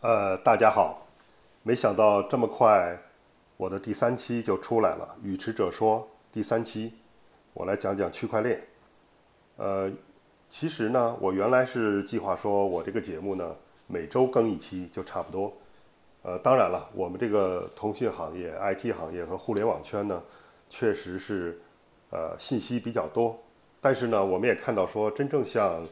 呃，大家好，没想到这么快，我的第三期就出来了。语迟者说第三期，我来讲讲区块链。呃，其实呢，我原来是计划说我这个节目呢每周更一期就差不多。呃，当然了，我们这个通讯行业、IT 行业和互联网圈呢，确实是呃信息比较多。但是呢，我们也看到说，真正像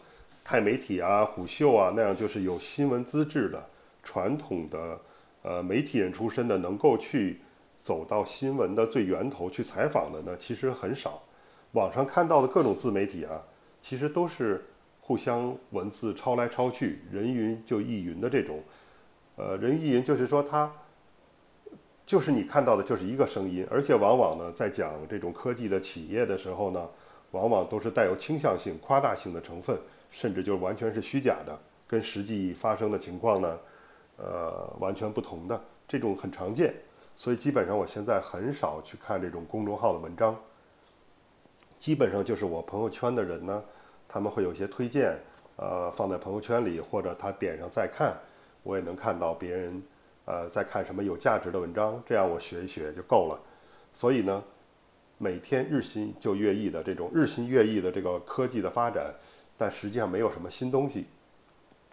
钛媒体啊、虎嗅啊那样，就是有新闻资质的。传统的呃媒体人出身的，能够去走到新闻的最源头去采访的呢，其实很少。网上看到的各种自媒体啊，其实都是互相文字抄来抄去，人云就亦云的这种。呃，人亦云就是说，它就是你看到的就是一个声音，而且往往呢，在讲这种科技的企业的时候呢，往往都是带有倾向性、夸大性的成分，甚至就完全是虚假的，跟实际发生的情况呢。呃，完全不同的这种很常见，所以基本上我现在很少去看这种公众号的文章，基本上就是我朋友圈的人呢，他们会有一些推荐，呃，放在朋友圈里，或者他点上再看，我也能看到别人呃在看什么有价值的文章，这样我学一学就够了。所以呢，每天日新就月异的这种日新月异的这个科技的发展，但实际上没有什么新东西，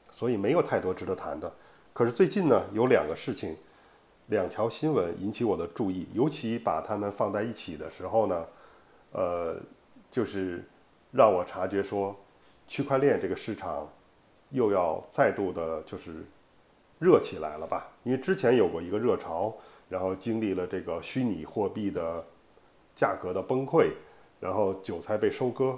所以没有太多值得谈的。可是最近呢，有两个事情，两条新闻引起我的注意，尤其把它们放在一起的时候呢，呃，就是让我察觉说，区块链这个市场又要再度的，就是热起来了吧？因为之前有过一个热潮，然后经历了这个虚拟货币的价格的崩溃，然后韭菜被收割，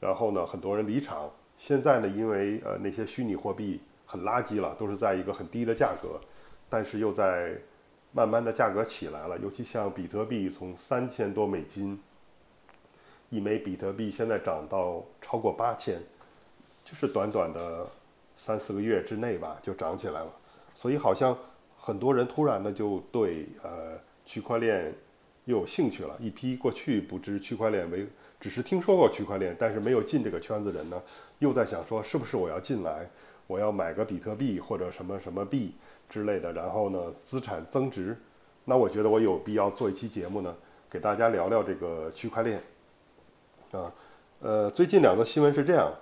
然后呢，很多人离场。现在呢，因为呃那些虚拟货币。很垃圾了，都是在一个很低的价格，但是又在慢慢的价格起来了。尤其像比特币，从三千多美金一枚比特币，现在涨到超过八千，就是短短的三四个月之内吧，就涨起来了。所以好像很多人突然的就对呃区块链又有兴趣了。一批过去不知区块链为，只是听说过区块链，但是没有进这个圈子人呢，又在想说是不是我要进来。我要买个比特币或者什么什么币之类的，然后呢，资产增值。那我觉得我有必要做一期节目呢，给大家聊聊这个区块链。啊，呃，最近两个新闻是这样，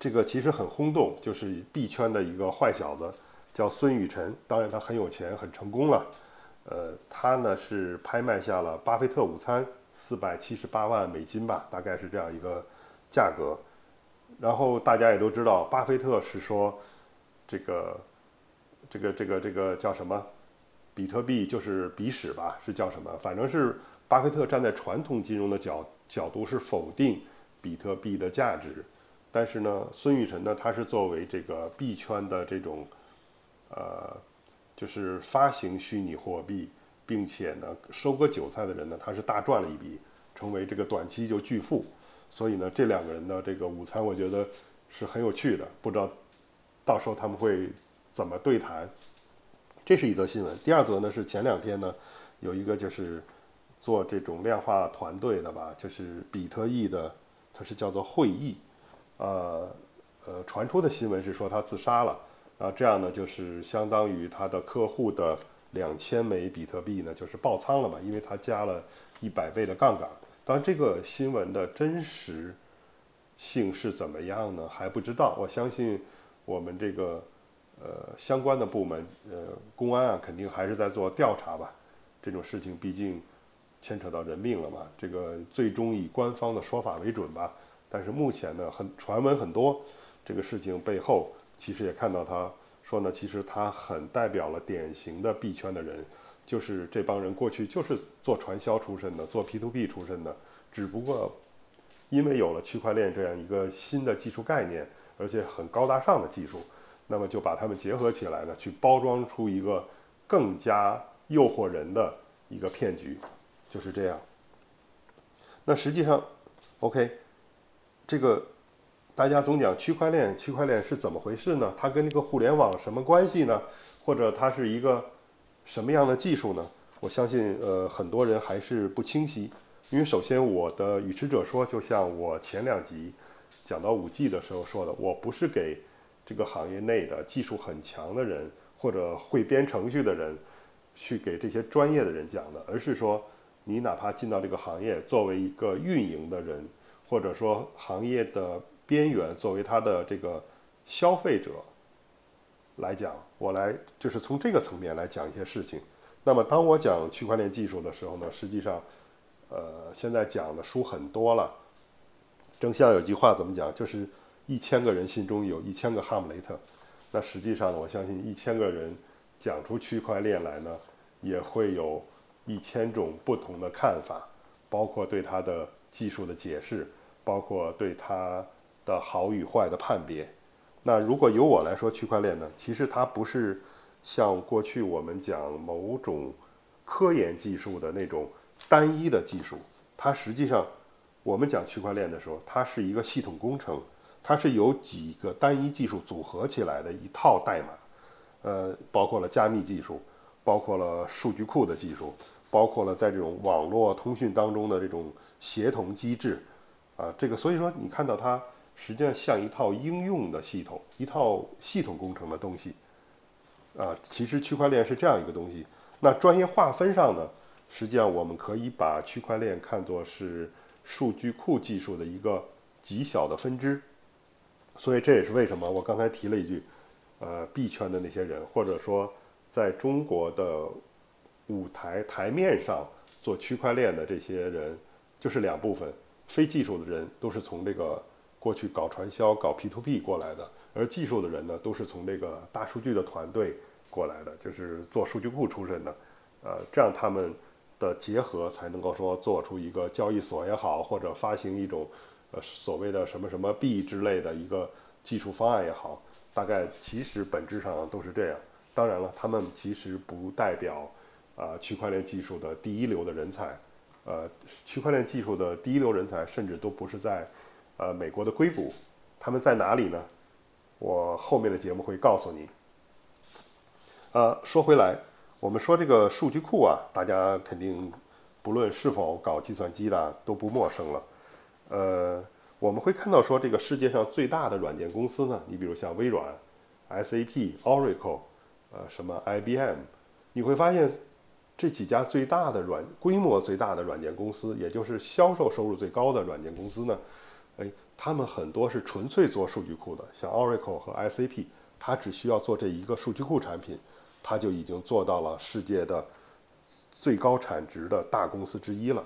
这个其实很轰动，就是币圈的一个坏小子叫孙宇晨，当然他很有钱，很成功了。呃，他呢是拍卖下了巴菲特午餐四百七十八万美金吧，大概是这样一个价格。然后大家也都知道，巴菲特是说，这个，这个，这个，这个叫什么？比特币就是鼻屎吧？是叫什么？反正是巴菲特站在传统金融的角角度是否定比特币的价值。但是呢，孙宇晨呢，他是作为这个币圈的这种，呃，就是发行虚拟货币，并且呢收割韭菜的人呢，他是大赚了一笔，成为这个短期就巨富。所以呢，这两个人的这个午餐，我觉得是很有趣的。不知道到时候他们会怎么对谈。这是一则新闻。第二则呢是前两天呢，有一个就是做这种量化团队的吧，就是比特币的，他是叫做会议，呃呃，传出的新闻是说他自杀了。然后这样呢，就是相当于他的客户的两千枚比特币呢，就是爆仓了嘛，因为他加了一百倍的杠杆。当然，这个新闻的真实性是怎么样呢？还不知道。我相信我们这个呃相关的部门，呃，公安啊，肯定还是在做调查吧。这种事情毕竟牵扯到人命了嘛，这个最终以官方的说法为准吧。但是目前呢，很传闻很多，这个事情背后其实也看到他说呢，其实他很代表了典型的币圈的人。就是这帮人过去就是做传销出身的，做 P to P 出身的，只不过因为有了区块链这样一个新的技术概念，而且很高大上的技术，那么就把它们结合起来呢，去包装出一个更加诱惑人的一个骗局，就是这样。那实际上，OK，这个大家总讲区块链，区块链是怎么回事呢？它跟这个互联网什么关系呢？或者它是一个？什么样的技术呢？我相信，呃，很多人还是不清晰。因为首先，我的与持者说，就像我前两集讲到五 G 的时候说的，我不是给这个行业内的技术很强的人或者会编程序的人去给这些专业的人讲的，而是说你哪怕进到这个行业，作为一个运营的人，或者说行业的边缘，作为他的这个消费者来讲，我来就是从这个层面来讲一些事情。那么当我讲区块链技术的时候呢，实际上，呃，现在讲的书很多了。正像有句话怎么讲，就是一千个人心中有一千个哈姆雷特。那实际上，我相信一千个人讲出区块链来呢，也会有一千种不同的看法，包括对它的技术的解释，包括对它的好与坏的判别。那如果由我来说，区块链呢，其实它不是像过去我们讲某种科研技术的那种单一的技术，它实际上。我们讲区块链的时候，它是一个系统工程，它是由几个单一技术组合起来的一套代码，呃，包括了加密技术，包括了数据库的技术，包括了在这种网络通讯当中的这种协同机制，啊，这个所以说你看到它实际上像一套应用的系统，一套系统工程的东西，啊，其实区块链是这样一个东西。那专业划分上呢，实际上我们可以把区块链看作是。数据库技术的一个极小的分支，所以这也是为什么我刚才提了一句，呃，币圈的那些人，或者说在中国的舞台台面上做区块链的这些人，就是两部分，非技术的人都是从这个过去搞传销、搞 P to P 过来的，而技术的人呢，都是从这个大数据的团队过来的，就是做数据库出身的，呃，这样他们。的结合才能够说做出一个交易所也好，或者发行一种呃所谓的什么什么币之类的一个技术方案也好，大概其实本质上都是这样。当然了，他们其实不代表啊区块链技术的第一流的人才，呃，区块链技术的第一流人才甚至都不是在呃美国的硅谷，他们在哪里呢？我后面的节目会告诉你。呃，说回来。我们说这个数据库啊，大家肯定不论是否搞计算机的都不陌生了。呃，我们会看到说这个世界上最大的软件公司呢，你比如像微软、SAP、Oracle，呃，什么 IBM，你会发现这几家最大的软规模最大的软件公司，也就是销售收入最高的软件公司呢，哎，他们很多是纯粹做数据库的，像 Oracle 和 SAP，它只需要做这一个数据库产品。它就已经做到了世界的最高产值的大公司之一了，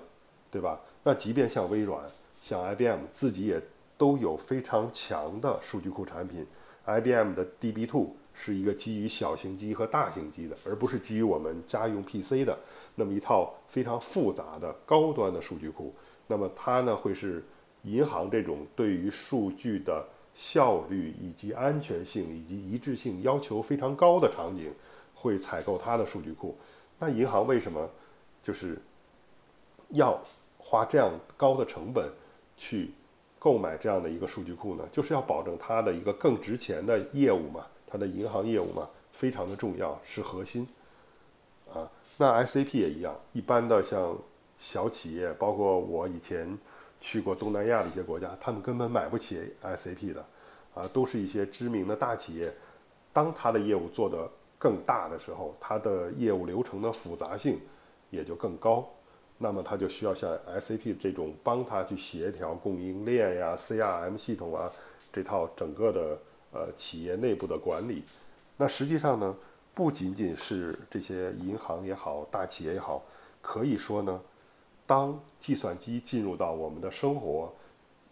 对吧？那即便像微软、像 IBM 自己也都有非常强的数据库产品。IBM 的 DB2 是一个基于小型机和大型机的，而不是基于我们家用 PC 的那么一套非常复杂的高端的数据库。那么它呢，会是银行这种对于数据的效率以及安全性以及一致性要求非常高的场景。会采购它的数据库，那银行为什么就是要花这样高的成本去购买这样的一个数据库呢？就是要保证它的一个更值钱的业务嘛，它的银行业务嘛，非常的重要，是核心啊。那 SAP 也一样，一般的像小企业，包括我以前去过东南亚的一些国家，他们根本买不起 SAP 的啊，都是一些知名的大企业，当他的业务做的。更大的时候，它的业务流程的复杂性也就更高，那么它就需要像 SAP 这种帮它去协调供应链呀、CRM 系统啊这套整个的呃企业内部的管理。那实际上呢，不仅仅是这些银行也好、大企业也好，可以说呢，当计算机进入到我们的生活，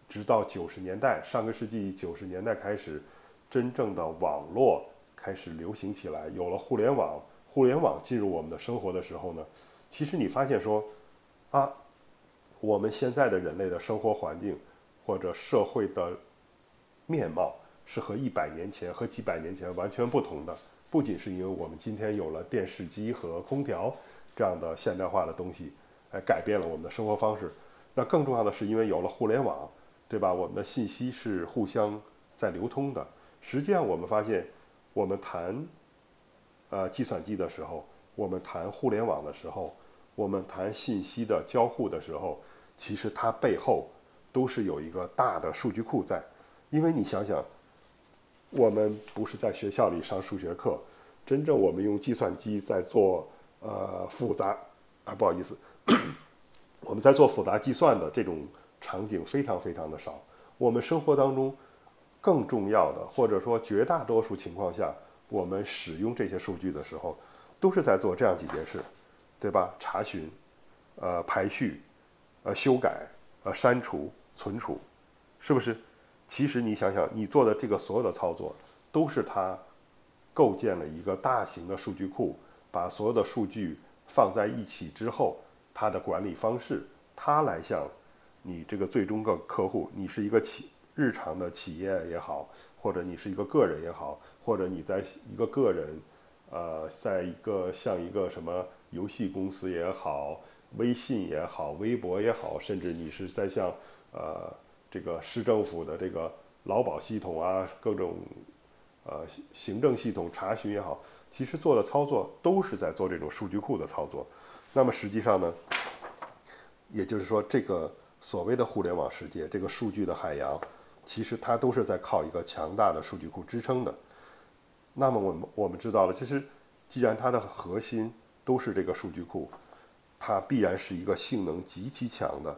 直到九十年代，上个世纪九十年代开始，真正的网络。开始流行起来，有了互联网，互联网进入我们的生活的时候呢，其实你发现说，啊，我们现在的人类的生活环境或者社会的面貌是和一百年前和几百年前完全不同的。不仅是因为我们今天有了电视机和空调这样的现代化的东西，来改变了我们的生活方式，那更重要的是因为有了互联网，对吧？我们的信息是互相在流通的。实际上，我们发现。我们谈，呃，计算机的时候，我们谈互联网的时候，我们谈信息的交互的时候，其实它背后都是有一个大的数据库在。因为你想想，我们不是在学校里上数学课，真正我们用计算机在做呃复杂啊，不好意思，我们在做复杂计算的这种场景非常非常的少。我们生活当中更重要的，或者说绝大多数情况下，我们使用这些数据的时候，都是在做这样几件事，对吧？查询、呃排序、呃修改、呃删除、存储，是不是？其实你想想，你做的这个所有的操作，都是它构建了一个大型的数据库，把所有的数据放在一起之后，它的管理方式，它来向你这个最终的客户，你是一个企日常的企业也好，或者你是一个个人也好，或者你在一个个人，呃，在一个像一个什么游戏公司也好，微信也好，微博也好，甚至你是在像呃。这个市政府的这个劳保系统啊，各种呃行政系统查询也好，其实做的操作都是在做这种数据库的操作。那么实际上呢，也就是说，这个所谓的互联网世界，这个数据的海洋，其实它都是在靠一个强大的数据库支撑的。那么我们我们知道了，其实既然它的核心都是这个数据库，它必然是一个性能极其强的。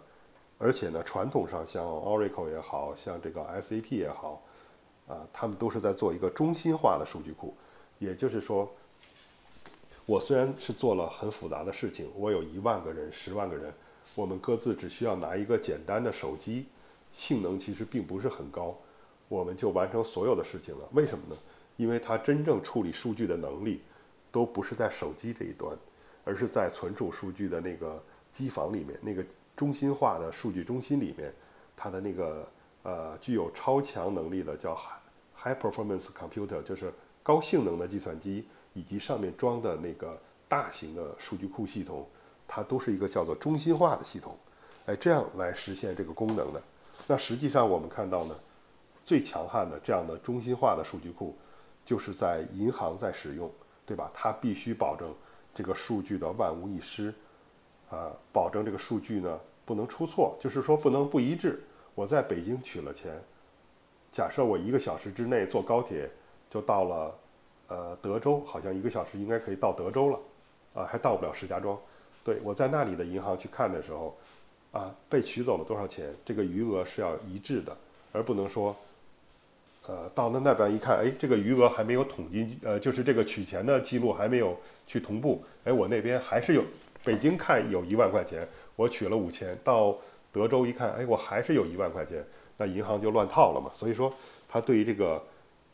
而且呢，传统上像 Oracle 也好像这个 SAP 也好，啊，他们都是在做一个中心化的数据库。也就是说，我虽然是做了很复杂的事情，我有一万个人、十万个人，我们各自只需要拿一个简单的手机，性能其实并不是很高，我们就完成所有的事情了。为什么呢？因为它真正处理数据的能力，都不是在手机这一端，而是在存储数据的那个机房里面那个。中心化的数据中心里面，它的那个呃具有超强能力的叫 high performance computer，就是高性能的计算机，以及上面装的那个大型的数据库系统，它都是一个叫做中心化的系统，哎，这样来实现这个功能的。那实际上我们看到呢，最强悍的这样的中心化的数据库，就是在银行在使用，对吧？它必须保证这个数据的万无一失，啊，保证这个数据呢。不能出错，就是说不能不一致。我在北京取了钱，假设我一个小时之内坐高铁就到了，呃，德州，好像一个小时应该可以到德州了，啊，还到不了石家庄。对我在那里的银行去看的时候，啊，被取走了多少钱？这个余额是要一致的，而不能说，呃，到了那边一看，哎，这个余额还没有统计，呃，就是这个取钱的记录还没有去同步，哎，我那边还是有，北京看有一万块钱。我取了五千，到德州一看，哎，我还是有一万块钱，那银行就乱套了嘛。所以说，它对于这个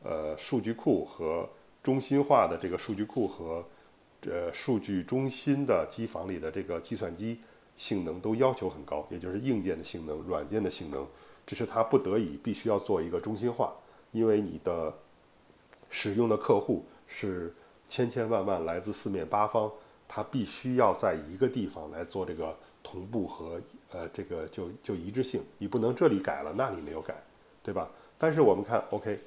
呃数据库和中心化的这个数据库和呃数据中心的机房里的这个计算机性能都要求很高，也就是硬件的性能、软件的性能，这是它不得已必须要做一个中心化，因为你的使用的客户是千千万万来自四面八方，它必须要在一个地方来做这个。同步和呃这个就就一致性，你不能这里改了那里没有改，对吧？但是我们看，OK，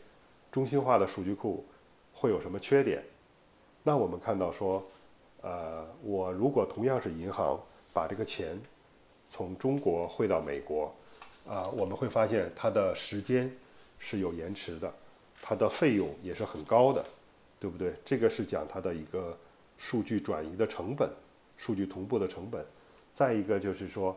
中心化的数据库会有什么缺点？那我们看到说，呃，我如果同样是银行把这个钱从中国汇到美国，啊，我们会发现它的时间是有延迟的，它的费用也是很高的，对不对？这个是讲它的一个数据转移的成本，数据同步的成本。再一个就是说，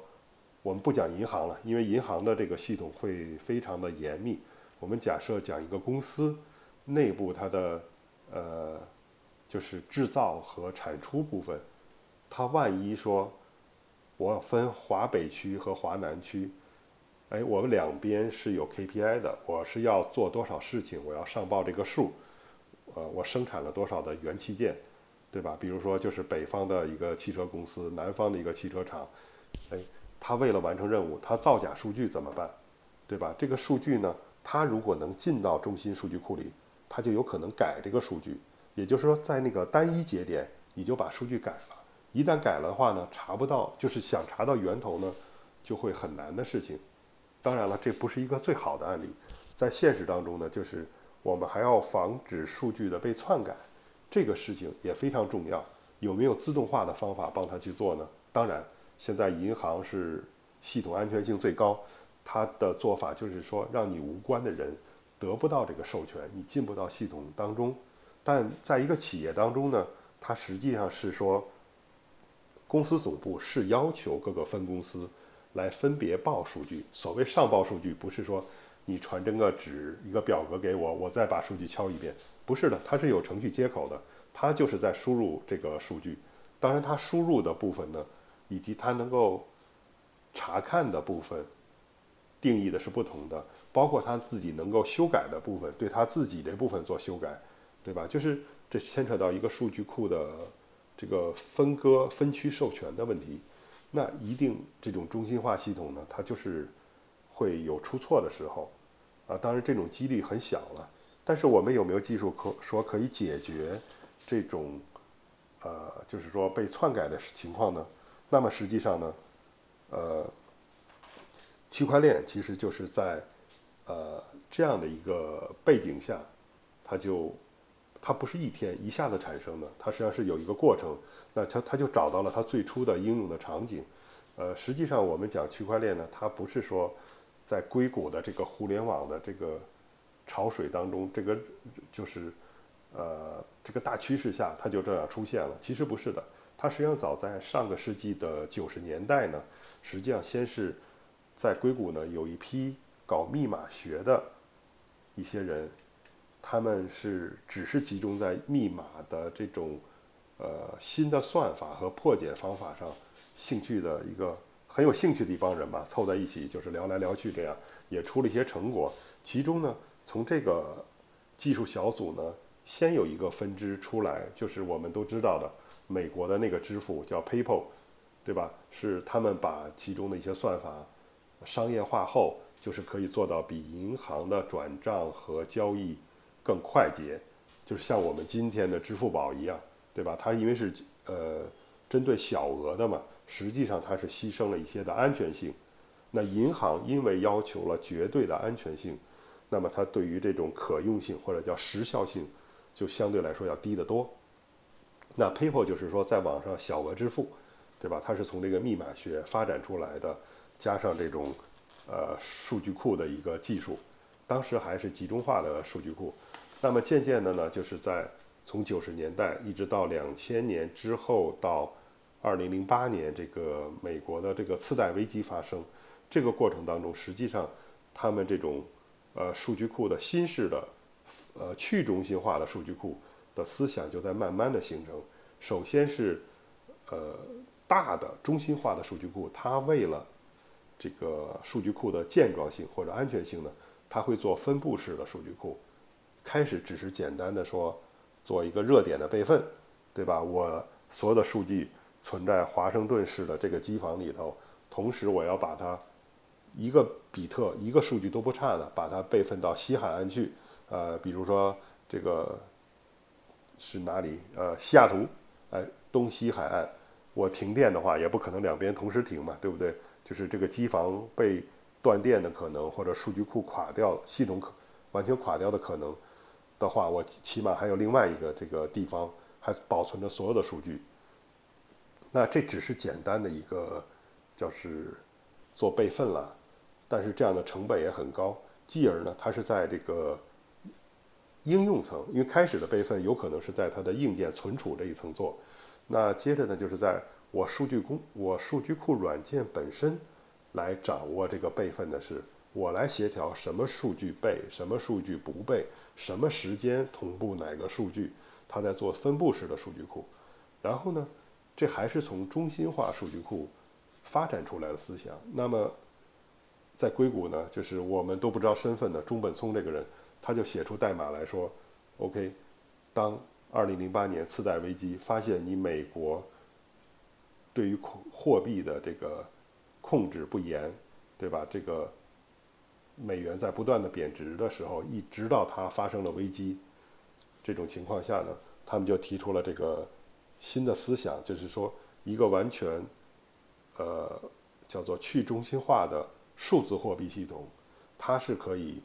我们不讲银行了，因为银行的这个系统会非常的严密。我们假设讲一个公司内部它的呃，就是制造和产出部分，它万一说我分华北区和华南区，哎，我们两边是有 KPI 的，我是要做多少事情，我要上报这个数，呃，我生产了多少的元器件。对吧？比如说，就是北方的一个汽车公司，南方的一个汽车厂，哎，他为了完成任务，他造假数据怎么办？对吧？这个数据呢，他如果能进到中心数据库里，他就有可能改这个数据。也就是说，在那个单一节点，你就把数据改了。一旦改了的话呢，查不到，就是想查到源头呢，就会很难的事情。当然了，这不是一个最好的案例，在现实当中呢，就是我们还要防止数据的被篡改。这个事情也非常重要，有没有自动化的方法帮他去做呢？当然，现在银行是系统安全性最高，它的做法就是说，让你无关的人得不到这个授权，你进不到系统当中。但在一个企业当中呢，它实际上是说，公司总部是要求各个分公司来分别报数据。所谓上报数据，不是说你传真个纸一个表格给我，我再把数据敲一遍，不是的，它是有程序接口的，它就是在输入这个数据。当然，它输入的部分呢，以及它能够查看的部分，定义的是不同的。包括他自己能够修改的部分，对他自己这部分做修改，对吧？就是这牵扯到一个数据库的这个分割、分区授权的问题。那一定这种中心化系统呢，它就是会有出错的时候啊。当然，这种几率很小了。但是我们有没有技术可说可以解决这种呃，就是说被篡改的情况呢？那么实际上呢，呃，区块链其实就是在呃，这样的一个背景下，它就它不是一天一下子产生的，它实际上是有一个过程。那它它就找到了它最初的应用的场景。呃，实际上我们讲区块链呢，它不是说在硅谷的这个互联网的这个潮水当中，这个就是呃这个大趋势下它就这样出现了。其实不是的，它实际上早在上个世纪的九十年代呢，实际上先是在硅谷呢有一批。搞密码学的一些人，他们是只是集中在密码的这种呃新的算法和破解方法上兴趣的一个很有兴趣的一帮人吧，凑在一起就是聊来聊去，这样也出了一些成果。其中呢，从这个技术小组呢，先有一个分支出来，就是我们都知道的美国的那个支付叫 PayPal，对吧？是他们把其中的一些算法商业化后。就是可以做到比银行的转账和交易更快捷，就是像我们今天的支付宝一样，对吧？它因为是呃针对小额的嘛，实际上它是牺牲了一些的安全性。那银行因为要求了绝对的安全性，那么它对于这种可用性或者叫时效性就相对来说要低得多。那 PayPal 就是说在网上小额支付，对吧？它是从这个密码学发展出来的，加上这种。呃，数据库的一个技术，当时还是集中化的数据库。那么渐渐的呢，就是在从九十年代一直到两千年之后，到二零零八年这个美国的这个次贷危机发生，这个过程当中，实际上他们这种呃数据库的新式的呃去中心化的数据库的思想就在慢慢的形成。首先是呃大的中心化的数据库，它为了这个数据库的健壮性或者安全性呢，它会做分布式的数据库。开始只是简单的说做一个热点的备份，对吧？我所有的数据存在华盛顿市的这个机房里头，同时我要把它一个比特一个数据都不差的把它备份到西海岸去。呃，比如说这个是哪里？呃，西雅图，哎，东西海岸。我停电的话，也不可能两边同时停嘛，对不对？就是这个机房被断电的可能，或者数据库垮掉、系统可完全垮掉的可能的话，我起码还有另外一个这个地方还保存着所有的数据。那这只是简单的一个，就是做备份了，但是这样的成本也很高。继而呢，它是在这个应用层，因为开始的备份有可能是在它的硬件存储这一层做，那接着呢，就是在。我数据工，我数据库软件本身来掌握这个备份的是我来协调什么数据备，什么数据不备，什么时间同步哪个数据，它在做分布式的数据库。然后呢，这还是从中心化数据库发展出来的思想。那么在硅谷呢，就是我们都不知道身份的中本聪这个人，他就写出代码来说：“OK，当2008年次贷危机发现你美国。”对于货货币的这个控制不严，对吧？这个美元在不断的贬值的时候，一直到它发生了危机，这种情况下呢，他们就提出了这个新的思想，就是说一个完全呃叫做去中心化的数字货币系统，它是可以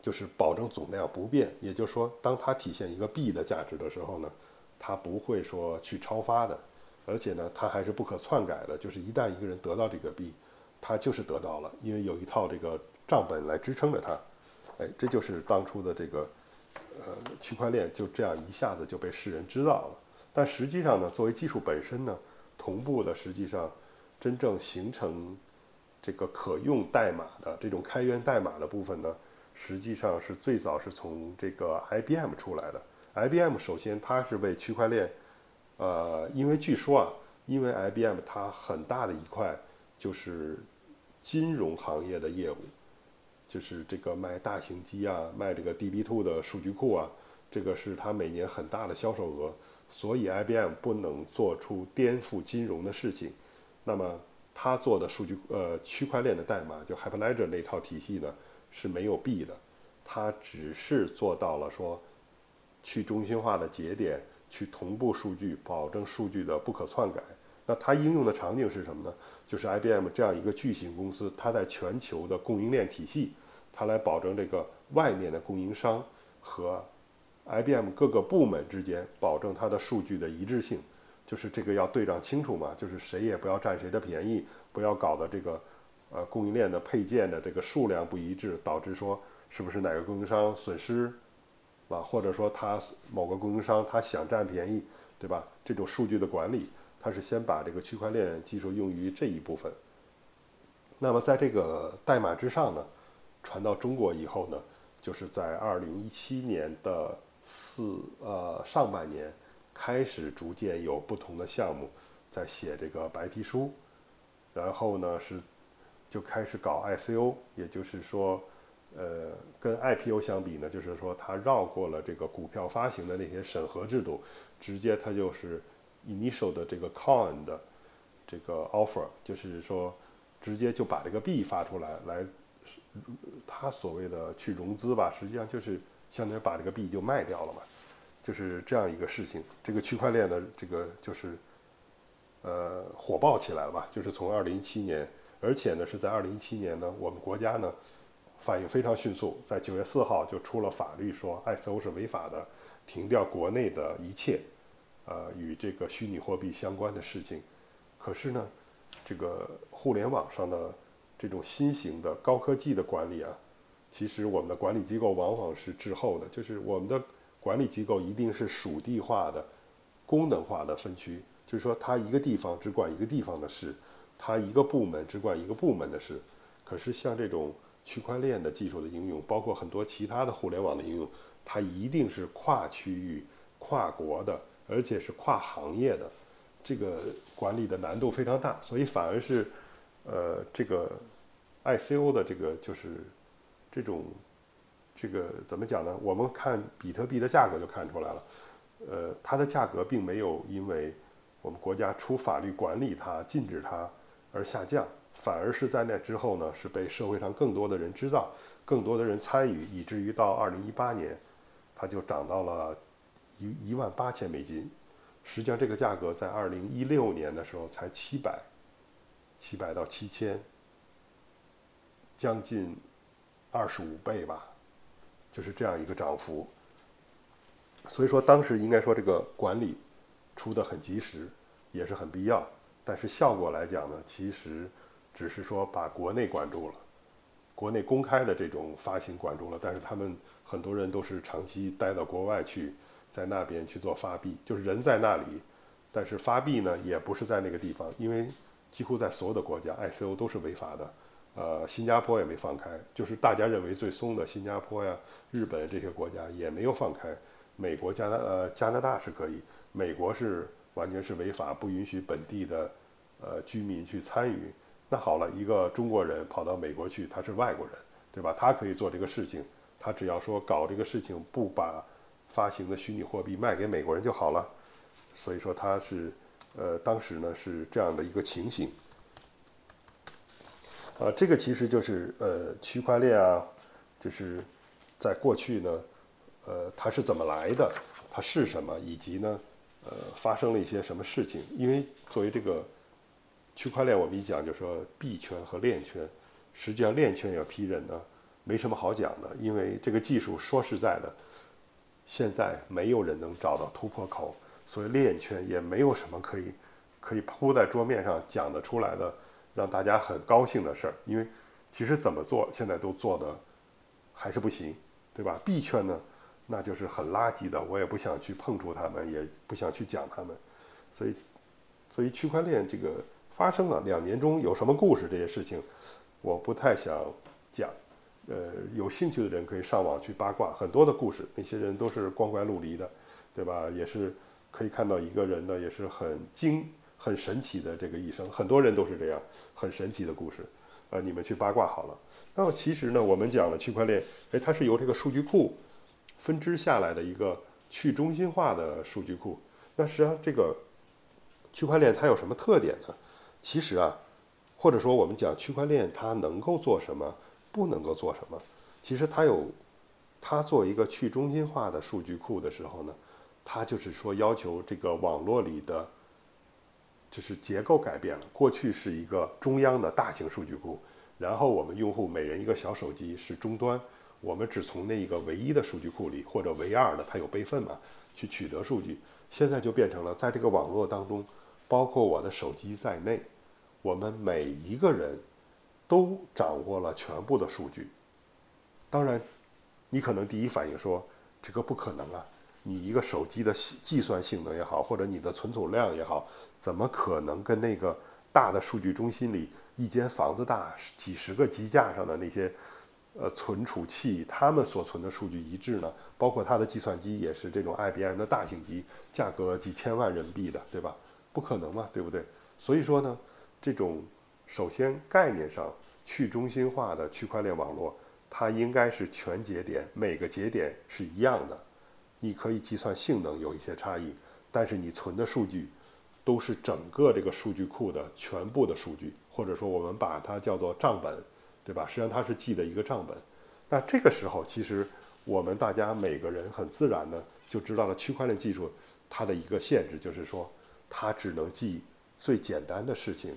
就是保证总量不变，也就是说，当它体现一个币的价值的时候呢，它不会说去超发的。而且呢，它还是不可篡改的，就是一旦一个人得到这个币，他就是得到了，因为有一套这个账本来支撑着它。哎，这就是当初的这个呃，区块链就这样一下子就被世人知道了。但实际上呢，作为技术本身呢，同步的实际上真正形成这个可用代码的这种开源代码的部分呢，实际上是最早是从这个 IBM 出来的。IBM 首先它是为区块链，呃，因为据说啊，因为 IBM 它很大的一块就是金融行业的业务。就是这个卖大型机啊，卖这个 DB2 的数据库啊，这个是它每年很大的销售额，所以 IBM 不能做出颠覆金融的事情。那么它做的数据呃区块链的代码，就 Hyperledger 那套体系呢是没有币的，它只是做到了说去中心化的节点去同步数据，保证数据的不可篡改。那它应用的场景是什么呢？就是 IBM 这样一个巨型公司，它在全球的供应链体系。它来保证这个外面的供应商和 IBM 各个部门之间保证它的数据的一致性，就是这个要对账清楚嘛，就是谁也不要占谁的便宜，不要搞的这个呃供应链的配件的这个数量不一致，导致说是不是哪个供应商损失啊，或者说他某个供应商他想占便宜，对吧？这种数据的管理，它是先把这个区块链技术用于这一部分。那么在这个代码之上呢？传到中国以后呢，就是在二零一七年的四呃上半年，开始逐渐有不同的项目在写这个白皮书，然后呢是就开始搞 ICO，也就是说，呃，跟 IPO 相比呢，就是说它绕过了这个股票发行的那些审核制度，直接它就是 initial 的这个 coin 的这个 offer，就是说直接就把这个币发出来来。他所谓的去融资吧，实际上就是相当于把这个币就卖掉了嘛，就是这样一个事情。这个区块链的这个就是呃火爆起来了吧，就是从二零一七年，而且呢是在二零一七年呢，我们国家呢反应非常迅速，在九月四号就出了法律说 ISO 是违法的，停掉国内的一切呃与这个虚拟货币相关的事情。可是呢，这个互联网上的。这种新型的高科技的管理啊，其实我们的管理机构往往是滞后的。就是我们的管理机构一定是属地化的、功能化的分区，就是说，它一个地方只管一个地方的事，它一个部门只管一个部门的事。可是像这种区块链的技术的应用，包括很多其他的互联网的应用，它一定是跨区域、跨国的，而且是跨行业的，这个管理的难度非常大，所以反而是。呃，这个 ICO 的这个就是这种这个怎么讲呢？我们看比特币的价格就看出来了，呃，它的价格并没有因为我们国家出法律管理它、禁止它而下降，反而是在那之后呢，是被社会上更多的人知道，更多的人参与，以至于到二零一八年，它就涨到了一一万八千美金。实际上，这个价格在二零一六年的时候才七百。七百到七千，将近二十五倍吧，就是这样一个涨幅。所以说，当时应该说这个管理出的很及时，也是很必要。但是效果来讲呢，其实只是说把国内管住了，国内公开的这种发行管住了。但是他们很多人都是长期待到国外去，在那边去做发币，就是人在那里，但是发币呢也不是在那个地方，因为。几乎在所有的国家，ICO 都是违法的，呃，新加坡也没放开，就是大家认为最松的新加坡呀、日本这些国家也没有放开。美国、加拿呃加拿大是可以，美国是完全是违法，不允许本地的呃居民去参与。那好了，一个中国人跑到美国去，他是外国人，对吧？他可以做这个事情，他只要说搞这个事情不把发行的虚拟货币卖给美国人就好了。所以说他是。呃，当时呢是这样的一个情形，啊，这个其实就是呃区块链啊，就是在过去呢，呃，它是怎么来的，它是什么，以及呢，呃，发生了一些什么事情。因为作为这个区块链，我们一讲就说币圈和链圈，实际上链圈要批人呢，没什么好讲的，因为这个技术说实在的，现在没有人能找到突破口。所以链圈也没有什么可以可以铺在桌面上讲得出来的，让大家很高兴的事儿。因为其实怎么做，现在都做的还是不行，对吧？币圈呢，那就是很垃圾的，我也不想去碰触他们，也不想去讲他们。所以，所以区块链这个发生了两年中有什么故事这些事情，我不太想讲。呃，有兴趣的人可以上网去八卦，很多的故事，那些人都是光怪陆离的，对吧？也是可以看到一个人呢，也是很精、很神奇的这个一生。很多人都是这样，很神奇的故事。呃，你们去八卦好了。那么其实呢，我们讲了区块链，哎，它是由这个数据库分支下来的一个去中心化的数据库。那实际上这个区块链它有什么特点呢？其实啊，或者说我们讲区块链它能够做什么？不能够做什么？其实它有，它做一个去中心化的数据库的时候呢，它就是说要求这个网络里的，就是结构改变了。过去是一个中央的大型数据库，然后我们用户每人一个小手机是终端，我们只从那一个唯一的数据库里或者唯二的，它有备份嘛，去取得数据。现在就变成了在这个网络当中，包括我的手机在内，我们每一个人。都掌握了全部的数据，当然，你可能第一反应说这个不可能啊！你一个手机的计算性能也好，或者你的存储量也好，怎么可能跟那个大的数据中心里一间房子大、几十个机架上的那些呃存储器，他们所存的数据一致呢？包括它的计算机也是这种 IBM 的大型机，价格几千万人民币的，对吧？不可能嘛，对不对？所以说呢，这种。首先，概念上，去中心化的区块链网络，它应该是全节点，每个节点是一样的。你可以计算性能有一些差异，但是你存的数据都是整个这个数据库的全部的数据，或者说我们把它叫做账本，对吧？实际上它是记的一个账本。那这个时候，其实我们大家每个人很自然的就知道了区块链技术它的一个限制，就是说它只能记最简单的事情。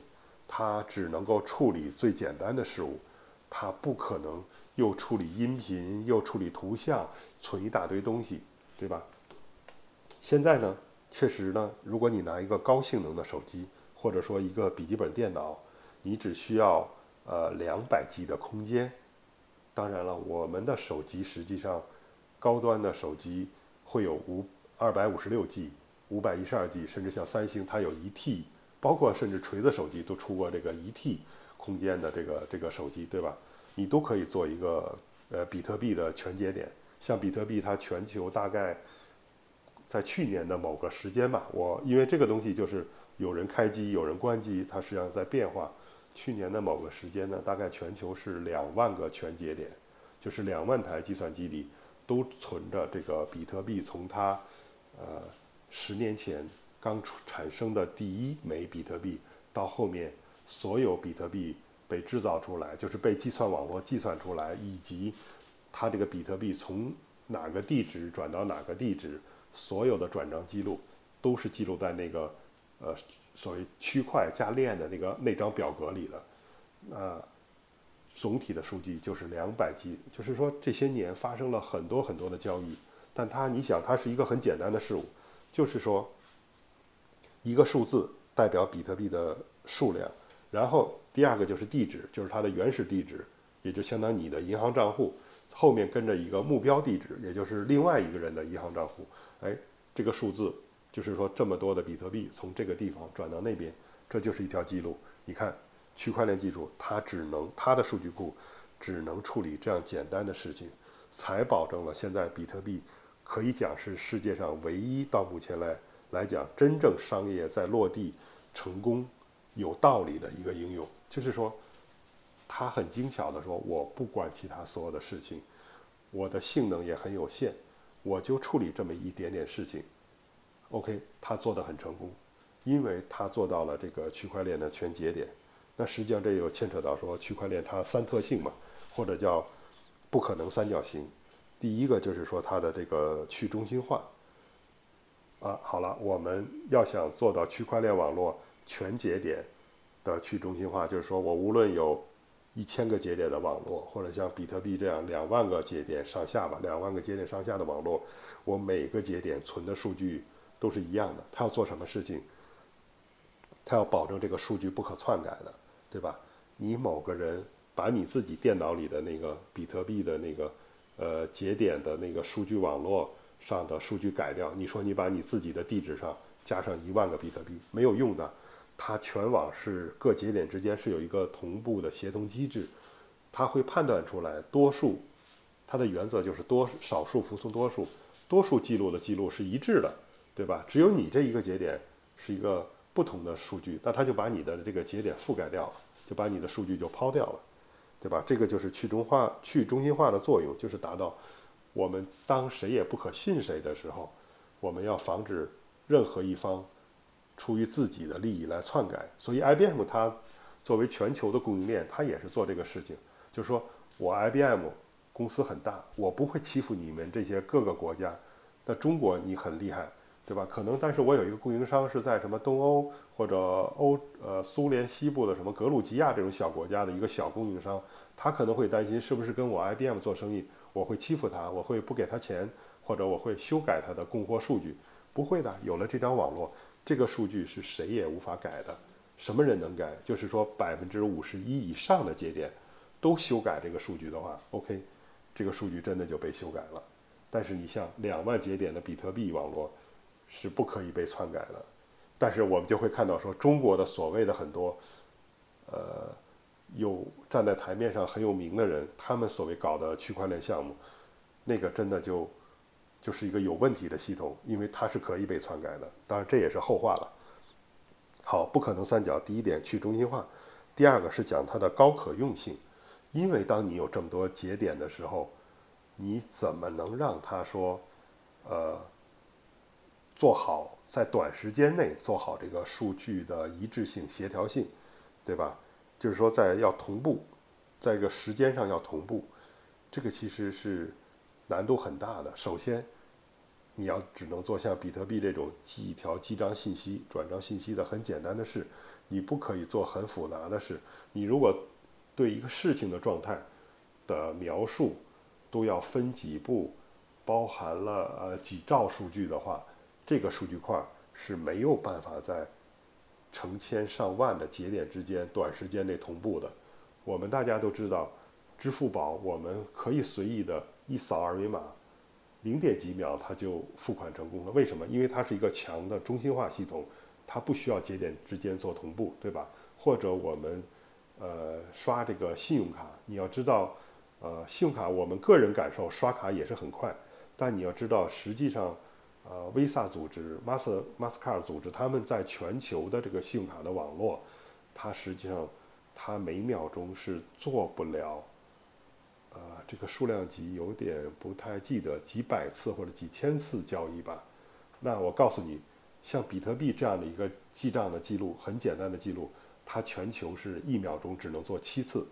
它只能够处理最简单的事物，它不可能又处理音频又处理图像，存一大堆东西，对吧？现在呢，确实呢，如果你拿一个高性能的手机，或者说一个笔记本电脑，你只需要呃两百 G 的空间。当然了，我们的手机实际上高端的手机会有五二百五十六 G、五百一十二 G，甚至像三星它有一 T。包括甚至锤子手机都出过这个一 T 空间的这个这个手机，对吧？你都可以做一个呃比特币的全节点。像比特币，它全球大概在去年的某个时间吧，我因为这个东西就是有人开机有人关机，它实际上在变化。去年的某个时间呢，大概全球是两万个全节点，就是两万台计算机里都存着这个比特币。从它呃十年前。刚出产生的第一枚比特币，到后面所有比特币被制造出来，就是被计算网络计算出来，以及它这个比特币从哪个地址转到哪个地址，所有的转账记录都是记录在那个呃所谓区块加链的那个那张表格里的。那总体的数据就是两百 G，就是说这些年发生了很多很多的交易，但它你想它是一个很简单的事物，就是说。一个数字代表比特币的数量，然后第二个就是地址，就是它的原始地址，也就相当于你的银行账户，后面跟着一个目标地址，也就是另外一个人的银行账户。哎，这个数字就是说这么多的比特币从这个地方转到那边，这就是一条记录。你看，区块链技术它只能它的数据库只能处理这样简单的事情，才保证了现在比特币可以讲是世界上唯一到目前来。来讲，真正商业在落地成功、有道理的一个应用，就是说，它很精巧的说，我不管其他所有的事情，我的性能也很有限，我就处理这么一点点事情。OK，它做得很成功，因为它做到了这个区块链的全节点。那实际上这又牵扯到说，区块链它三特性嘛，或者叫不可能三角形。第一个就是说它的这个去中心化。啊，好了，我们要想做到区块链网络全节点的去中心化，就是说我无论有一千个节点的网络，或者像比特币这样两万个节点上下吧，两万个节点上下的网络，我每个节点存的数据都是一样的。它要做什么事情？它要保证这个数据不可篡改的，对吧？你某个人把你自己电脑里的那个比特币的那个呃节点的那个数据网络上的数据改掉，你说你把你自己的地址上加上一万个比特币没有用的，它全网是各节点之间是有一个同步的协同机制，它会判断出来多数，它的原则就是多少数服从多数，多数记录的记录是一致的，对吧？只有你这一个节点是一个不同的数据，那它就把你的这个节点覆盖掉了，就把你的数据就抛掉了。对吧？这个就是去中化、去中心化的作用，就是达到我们当谁也不可信谁的时候，我们要防止任何一方出于自己的利益来篡改。所以，IBM 它作为全球的供应链，它也是做这个事情，就是说我 IBM 公司很大，我不会欺负你们这些各个国家。那中国你很厉害，对吧？可能，但是我有一个供应商是在什么东欧或者欧呃苏联西部的什么格鲁吉亚这种小国家的一个小供应商。他可能会担心是不是跟我 IBM 做生意，我会欺负他，我会不给他钱，或者我会修改他的供货数据。不会的，有了这张网络，这个数据是谁也无法改的。什么人能改？就是说百分之五十一以上的节点都修改这个数据的话，OK，这个数据真的就被修改了。但是你像两万节点的比特币网络是不可以被篡改的。但是我们就会看到说，中国的所谓的很多，呃。有站在台面上很有名的人，他们所谓搞的区块链项目，那个真的就就是一个有问题的系统，因为它是可以被篡改的。当然这也是后话了。好，不可能三角，第一点去中心化，第二个是讲它的高可用性，因为当你有这么多节点的时候，你怎么能让它说，呃，做好在短时间内做好这个数据的一致性、协调性，对吧？就是说，在要同步，在一个时间上要同步，这个其实是难度很大的。首先，你要只能做像比特币这种记一条记账信息、转账信息的很简单的事，你不可以做很复杂的事。你如果对一个事情的状态的描述都要分几步，包含了呃几兆数据的话，这个数据块是没有办法在。成千上万的节点之间短时间内同步的，我们大家都知道，支付宝我们可以随意的一扫二维码，零点几秒它就付款成功了。为什么？因为它是一个强的中心化系统，它不需要节点之间做同步，对吧？或者我们呃刷这个信用卡，你要知道，呃信用卡我们个人感受刷卡也是很快，但你要知道实际上。呃，Visa 组织、Master Mastercard 组织，他们在全球的这个信用卡的网络，它实际上，它每秒钟是做不了，呃，这个数量级有点不太记得，几百次或者几千次交易吧。那我告诉你，像比特币这样的一个记账的记录，很简单的记录，它全球是一秒钟只能做七次，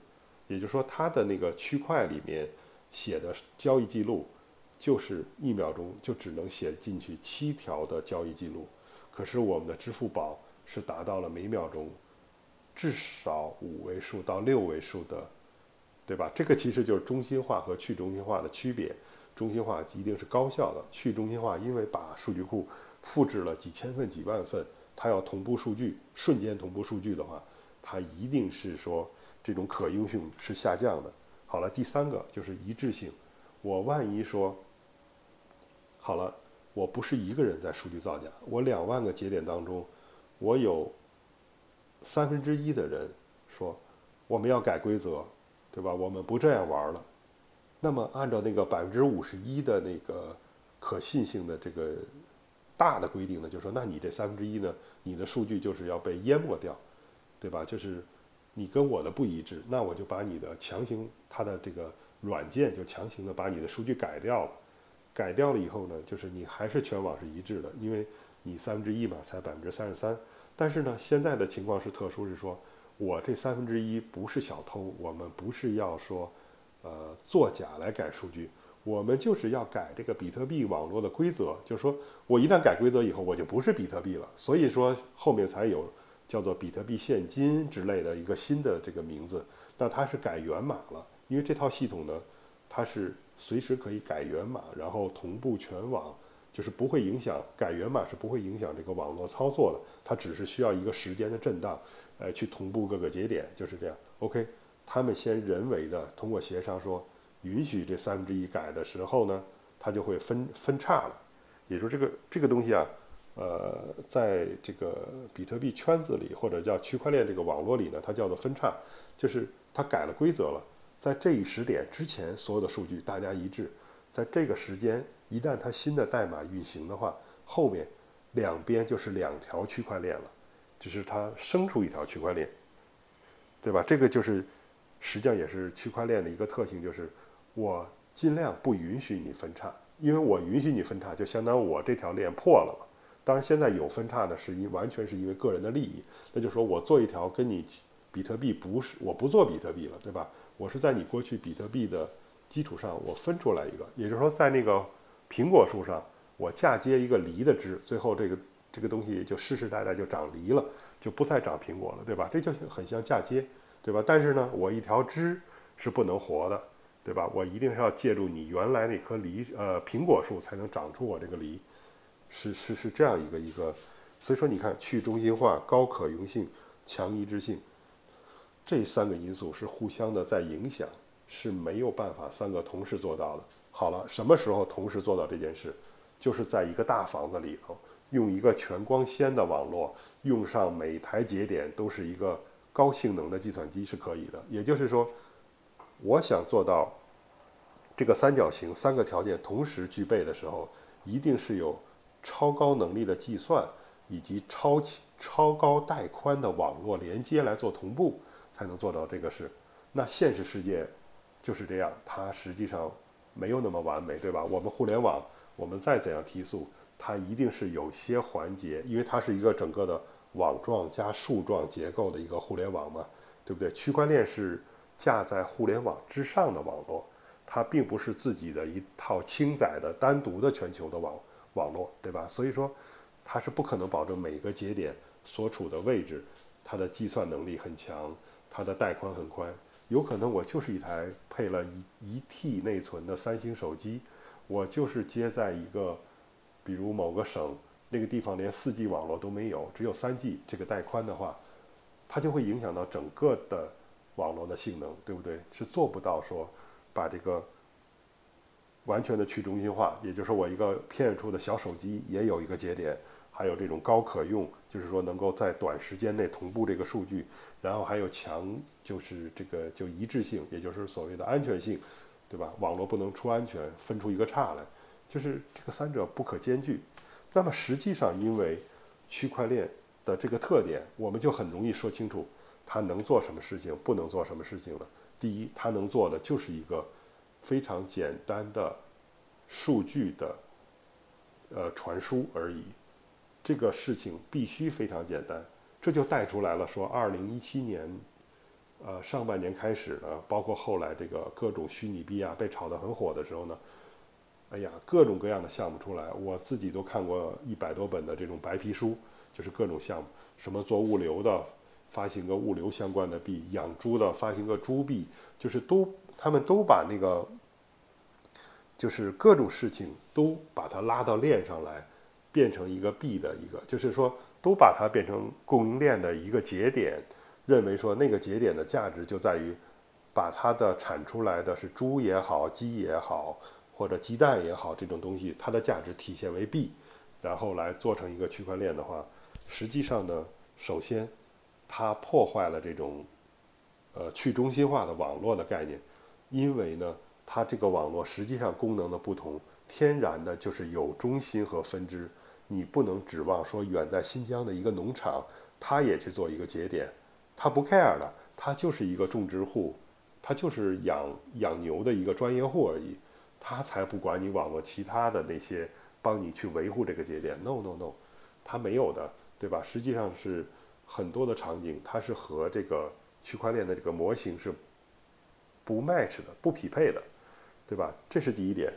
也就是说，它的那个区块里面写的交易记录。就是一秒钟就只能写进去七条的交易记录，可是我们的支付宝是达到了每秒钟至少五位数到六位数的，对吧？这个其实就是中心化和去中心化的区别。中心化一定是高效的，去中心化因为把数据库复制了几千份、几万份，它要同步数据，瞬间同步数据的话，它一定是说这种可用性是下降的。好了，第三个就是一致性，我万一说。好了，我不是一个人在数据造假，我两万个节点当中，我有三分之一的人说我们要改规则，对吧？我们不这样玩了。那么按照那个百分之五十一的那个可信性的这个大的规定呢，就说那你这三分之一呢，你的数据就是要被淹没掉，对吧？就是你跟我的不一致，那我就把你的强行它的这个软件就强行的把你的数据改掉了。改掉了以后呢，就是你还是全网是一致的，因为你三分之一嘛，才百分之三十三。但是呢，现在的情况是特殊，是说我这三分之一不是小偷，我们不是要说，呃，作假来改数据，我们就是要改这个比特币网络的规则，就是说我一旦改规则以后，我就不是比特币了。所以说后面才有叫做比特币现金之类的一个新的这个名字。那它是改源码了，因为这套系统呢，它是。随时可以改源码，然后同步全网，就是不会影响改源码是不会影响这个网络操作的，它只是需要一个时间的震荡，呃，去同步各个节点，就是这样。OK，他们先人为的通过协商说，允许这三分之一改的时候呢，它就会分分叉了。也就是这个这个东西啊，呃，在这个比特币圈子里或者叫区块链这个网络里呢，它叫做分叉，就是它改了规则了。在这一时点之前，所有的数据大家一致，在这个时间一旦它新的代码运行的话，后面两边就是两条区块链了，就是它生出一条区块链，对吧？这个就是实际上也是区块链的一个特性，就是我尽量不允许你分叉。因为我允许你分叉，就相当于我这条链破了嘛。当然，现在有分叉呢，是因完全是因为个人的利益。那就说我做一条跟你比特币不是，我不做比特币了，对吧？我是在你过去比特币的基础上，我分出来一个，也就是说，在那个苹果树上，我嫁接一个梨的枝，最后这个这个东西就世世代代就长梨了，就不再长苹果了，对吧？这就很像嫁接，对吧？但是呢，我一条枝是不能活的。对吧？我一定是要借助你原来那棵梨，呃，苹果树才能长出我这个梨，是是是这样一个一个。所以说，你看，去中心化、高可用性、强一致性，这三个因素是互相的在影响，是没有办法三个同时做到的。好了，什么时候同时做到这件事？就是在一个大房子里头，用一个全光纤的网络，用上每台节点都是一个高性能的计算机是可以的。也就是说。我想做到这个三角形三个条件同时具备的时候，一定是有超高能力的计算以及超超高带宽的网络连接来做同步，才能做到这个事。那现实世界就是这样，它实际上没有那么完美，对吧？我们互联网，我们再怎样提速，它一定是有些环节，因为它是一个整个的网状加树状结构的一个互联网嘛，对不对？区块链是。架在互联网之上的网络，它并不是自己的一套轻载的单独的全球的网网络，对吧？所以说，它是不可能保证每个节点所处的位置，它的计算能力很强，它的带宽很宽。有可能我就是一台配了一一 T 内存的三星手机，我就是接在一个，比如某个省那个地方连四 G 网络都没有，只有三 G 这个带宽的话，它就会影响到整个的。网络的性能对不对？是做不到说把这个完全的去中心化，也就是说我一个偏远处的小手机也有一个节点，还有这种高可用，就是说能够在短时间内同步这个数据，然后还有强就是这个就一致性，也就是所谓的安全性，对吧？网络不能出安全，分出一个叉来，就是这个三者不可兼具。那么实际上因为区块链的这个特点，我们就很容易说清楚。它能做什么事情，不能做什么事情了。第一，它能做的就是一个非常简单的数据的呃传输而已。这个事情必须非常简单，这就带出来了说，二零一七年呃上半年开始呢，包括后来这个各种虚拟币啊被炒得很火的时候呢，哎呀，各种各样的项目出来，我自己都看过一百多本的这种白皮书，就是各种项目，什么做物流的。发行个物流相关的币，养猪的发行个猪币，就是都他们都把那个，就是各种事情都把它拉到链上来，变成一个币的一个，就是说都把它变成供应链的一个节点，认为说那个节点的价值就在于把它的产出来的是猪也好，鸡也好，或者鸡蛋也好这种东西，它的价值体现为币，然后来做成一个区块链的话，实际上呢，首先。它破坏了这种，呃，去中心化的网络的概念，因为呢，它这个网络实际上功能的不同，天然的就是有中心和分支，你不能指望说远在新疆的一个农场，它也去做一个节点，它不 care 的，它就是一个种植户，它就是养养牛的一个专业户而已，它才不管你网络其他的那些帮你去维护这个节点，no no no，他没有的，对吧？实际上是。很多的场景，它是和这个区块链的这个模型是不 match 的、不匹配的，对吧？这是第一点，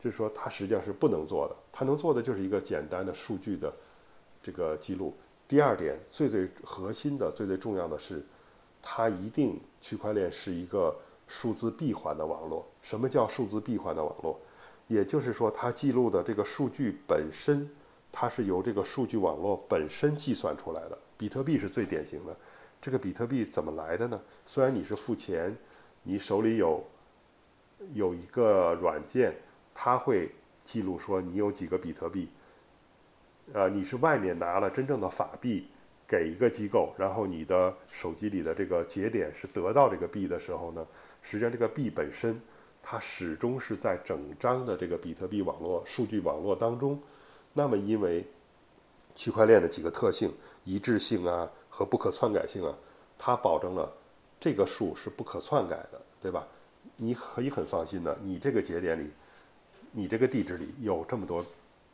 就是说它实际上是不能做的。它能做的就是一个简单的数据的这个记录。第二点，最最核心的、最最重要的是，它一定区块链是一个数字闭环的网络。什么叫数字闭环的网络？也就是说，它记录的这个数据本身，它是由这个数据网络本身计算出来的。比特币是最典型的，这个比特币怎么来的呢？虽然你是付钱，你手里有有一个软件，它会记录说你有几个比特币。呃，你是外面拿了真正的法币给一个机构，然后你的手机里的这个节点是得到这个币的时候呢，实际上这个币本身它始终是在整张的这个比特币网络数据网络当中。那么因为区块链的几个特性，一致性啊和不可篡改性啊，它保证了这个数是不可篡改的，对吧？你可以很放心的，你这个节点里，你这个地址里有这么多。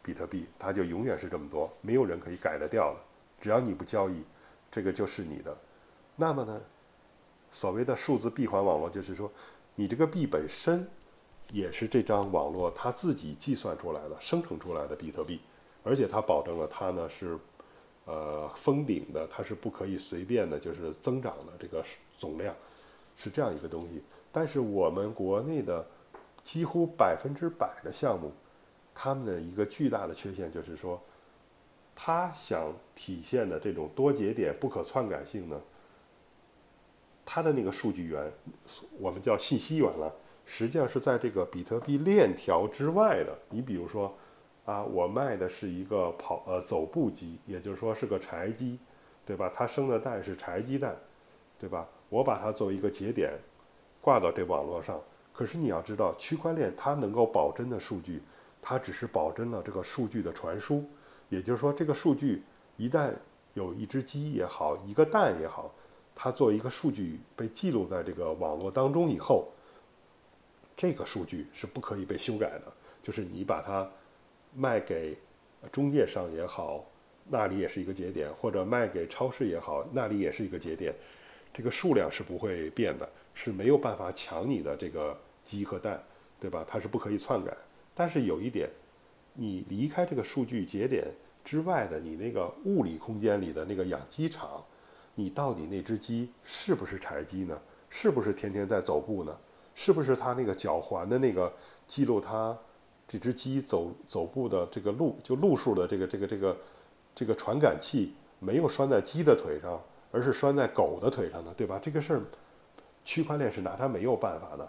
比特币它就永远是这么多，没有人可以改得掉的。只要你不交易，这个就是你的。那么呢，所谓的数字闭环网络就是说，你这个币本身也是这张网络它自己计算出来的、生成出来的比特币，而且它保证了它呢是呃封顶的，它是不可以随便的，就是增长的这个总量是这样一个东西。但是我们国内的几乎百分之百的项目。他们的一个巨大的缺陷就是说，他想体现的这种多节点不可篡改性呢，它的那个数据源，我们叫信息源了，实际上是在这个比特币链条之外的。你比如说，啊，我卖的是一个跑呃走步机，也就是说是个柴机，对吧？它生的蛋是柴鸡蛋，对吧？我把它作为一个节点挂到这网络上，可是你要知道，区块链它能够保真的数据。它只是保真了这个数据的传输，也就是说，这个数据一旦有一只鸡也好，一个蛋也好，它作为一个数据被记录在这个网络当中以后，这个数据是不可以被修改的。就是你把它卖给中介商也好，那里也是一个节点；或者卖给超市也好，那里也是一个节点。这个数量是不会变的，是没有办法抢你的这个鸡和蛋，对吧？它是不可以篡改。但是有一点，你离开这个数据节点之外的你那个物理空间里的那个养鸡场，你到底那只鸡是不是柴鸡呢？是不是天天在走步呢？是不是它那个脚环的那个记录它这只鸡走走步的这个路就路数的这个这个这个这个传感器没有拴在鸡的腿上，而是拴在狗的腿上呢？对吧？这个事儿，区块链是拿它没有办法的。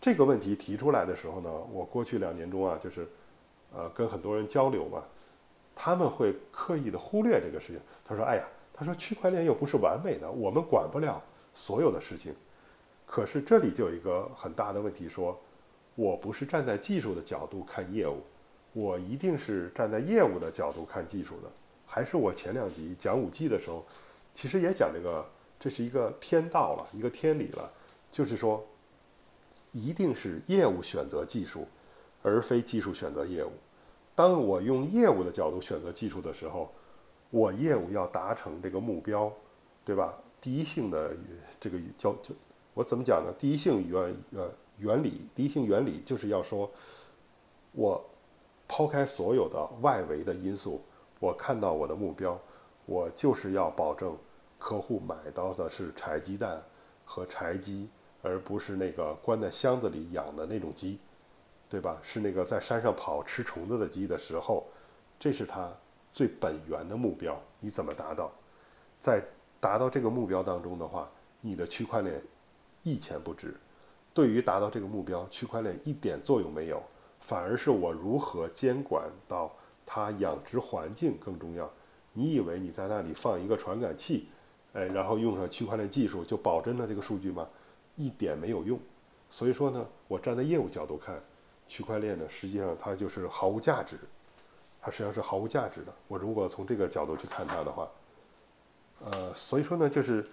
这个问题提出来的时候呢，我过去两年中啊，就是，呃，跟很多人交流嘛，他们会刻意的忽略这个事情。他说：“哎呀，他说区块链又不是完美的，我们管不了所有的事情。”可是这里就有一个很大的问题，说，我不是站在技术的角度看业务，我一定是站在业务的角度看技术的。还是我前两集讲五 G 的时候，其实也讲这个，这是一个天道了，一个天理了，就是说。一定是业务选择技术，而非技术选择业务。当我用业务的角度选择技术的时候，我业务要达成这个目标，对吧？第一性的这个叫就我怎么讲呢？第一性原呃原理，第一性原理就是要说，我抛开所有的外围的因素，我看到我的目标，我就是要保证客户买到的是柴鸡蛋和柴鸡。而不是那个关在箱子里养的那种鸡，对吧？是那个在山上跑吃虫子的鸡的时候，这是它最本源的目标。你怎么达到？在达到这个目标当中的话，你的区块链一钱不值。对于达到这个目标，区块链一点作用没有，反而是我如何监管到它养殖环境更重要。你以为你在那里放一个传感器，哎，然后用上区块链技术就保真了这个数据吗？一点没有用，所以说呢，我站在业务角度看，区块链呢，实际上它就是毫无价值，它实际上是毫无价值的。我如果从这个角度去看它的话，呃，所以说呢，就是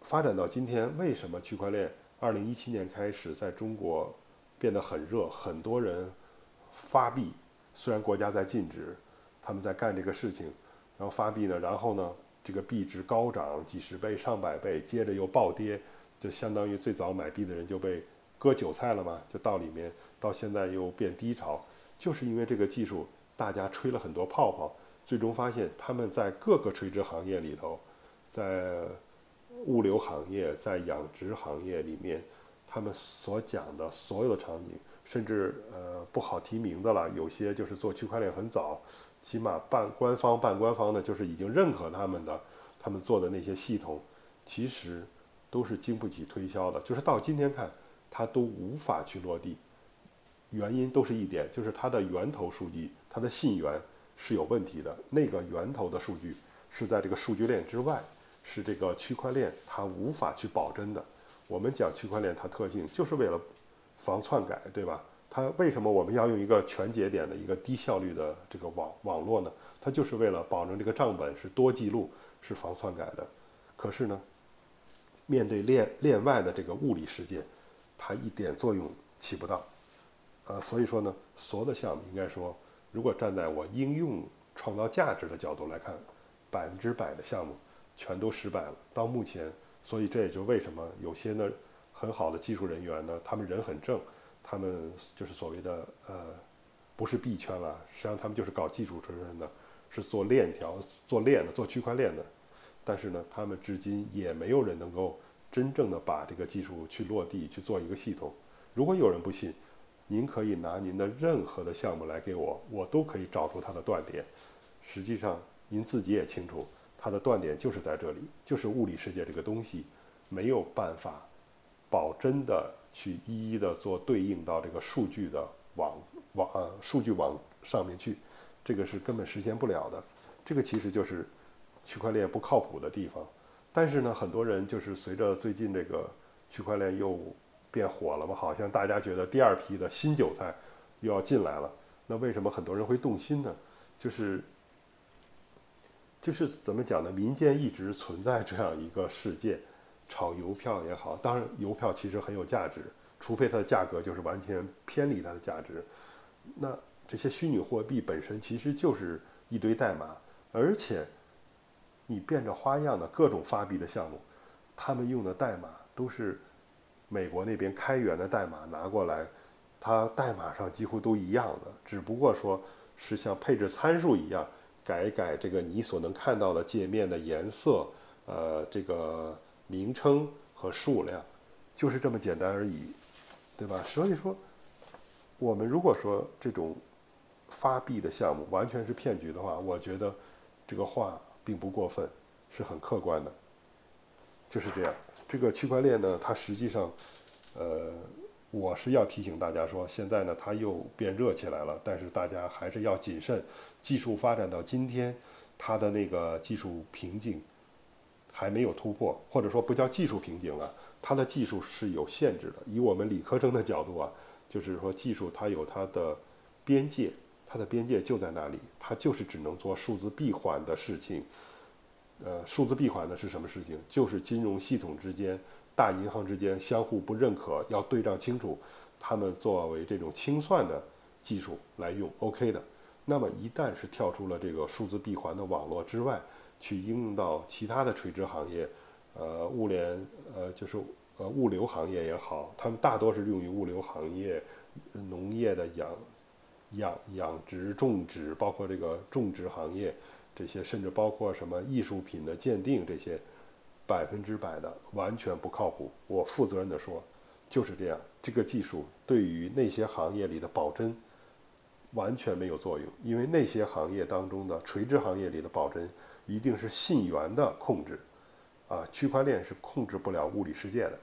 发展到今天，为什么区块链二零一七年开始在中国变得很热，很多人发币，虽然国家在禁止，他们在干这个事情，然后发币呢，然后呢，这个币值高涨几十倍、上百倍，接着又暴跌。就相当于最早买币的人就被割韭菜了嘛，就到里面，到现在又变低潮，就是因为这个技术，大家吹了很多泡泡，最终发现他们在各个垂直行业里头，在物流行业、在养殖行业里面，他们所讲的所有的场景，甚至呃不好提名的了，有些就是做区块链很早，起码半官方半官方的，就是已经认可他们的，他们做的那些系统，其实。都是经不起推销的，就是到今天看，它都无法去落地。原因都是一点，就是它的源头数据，它的信源是有问题的。那个源头的数据是在这个数据链之外，是这个区块链它无法去保真的。我们讲区块链它特性就是为了防篡改，对吧？它为什么我们要用一个全节点的一个低效率的这个网网络呢？它就是为了保证这个账本是多记录，是防篡改的。可是呢，面对链链外的这个物理世界，它一点作用起不到。呃，所以说呢，所有的项目应该说，如果站在我应用创造价值的角度来看，百分之百的项目全都失败了。到目前，所以这也就为什么有些呢很好的技术人员呢，他们人很正，他们就是所谓的呃，不是币圈了，实际上他们就是搞技术出身的，是做链条、做链的、做区块链的。但是呢，他们至今也没有人能够真正的把这个技术去落地去做一个系统。如果有人不信，您可以拿您的任何的项目来给我，我都可以找出它的断点。实际上，您自己也清楚，它的断点就是在这里，就是物理世界这个东西没有办法保真的去一一的做对应到这个数据的网网啊数据网上面去，这个是根本实现不了的。这个其实就是区块链不靠谱的地方。但是呢，很多人就是随着最近这个区块链又。变火了嘛？好像大家觉得第二批的新韭菜又要进来了。那为什么很多人会动心呢？就是就是怎么讲呢？民间一直存在这样一个世界，炒邮票也好，当然邮票其实很有价值，除非它的价格就是完全偏离它的价值。那这些虚拟货币本身其实就是一堆代码，而且你变着花样的各种发币的项目，他们用的代码都是。美国那边开源的代码拿过来，它代码上几乎都一样的，只不过说是像配置参数一样改一改这个你所能看到的界面的颜色，呃，这个名称和数量，就是这么简单而已，对吧？所以说，我们如果说这种发币的项目完全是骗局的话，我觉得这个话并不过分，是很客观的，就是这样。这个区块链呢，它实际上，呃，我是要提醒大家说，现在呢，它又变热起来了，但是大家还是要谨慎。技术发展到今天，它的那个技术瓶颈还没有突破，或者说不叫技术瓶颈了，它的技术是有限制的。以我们理科生的角度啊，就是说技术它有它的边界，它的边界就在那里，它就是只能做数字闭环的事情。呃，数字闭环的是什么事情？就是金融系统之间、大银行之间相互不认可，要对账清楚，他们作为这种清算的技术来用，OK 的。那么一旦是跳出了这个数字闭环的网络之外，去应用到其他的垂直行业，呃，物联，呃，就是呃物流行业也好，他们大多是用于物流行业、农业的养养养殖、种植，包括这个种植行业。这些甚至包括什么艺术品的鉴定，这些百分之百的完全不靠谱。我负责任的说，就是这样。这个技术对于那些行业里的保真完全没有作用，因为那些行业当中的垂直行业里的保真一定是信源的控制，啊，区块链是控制不了物理世界的。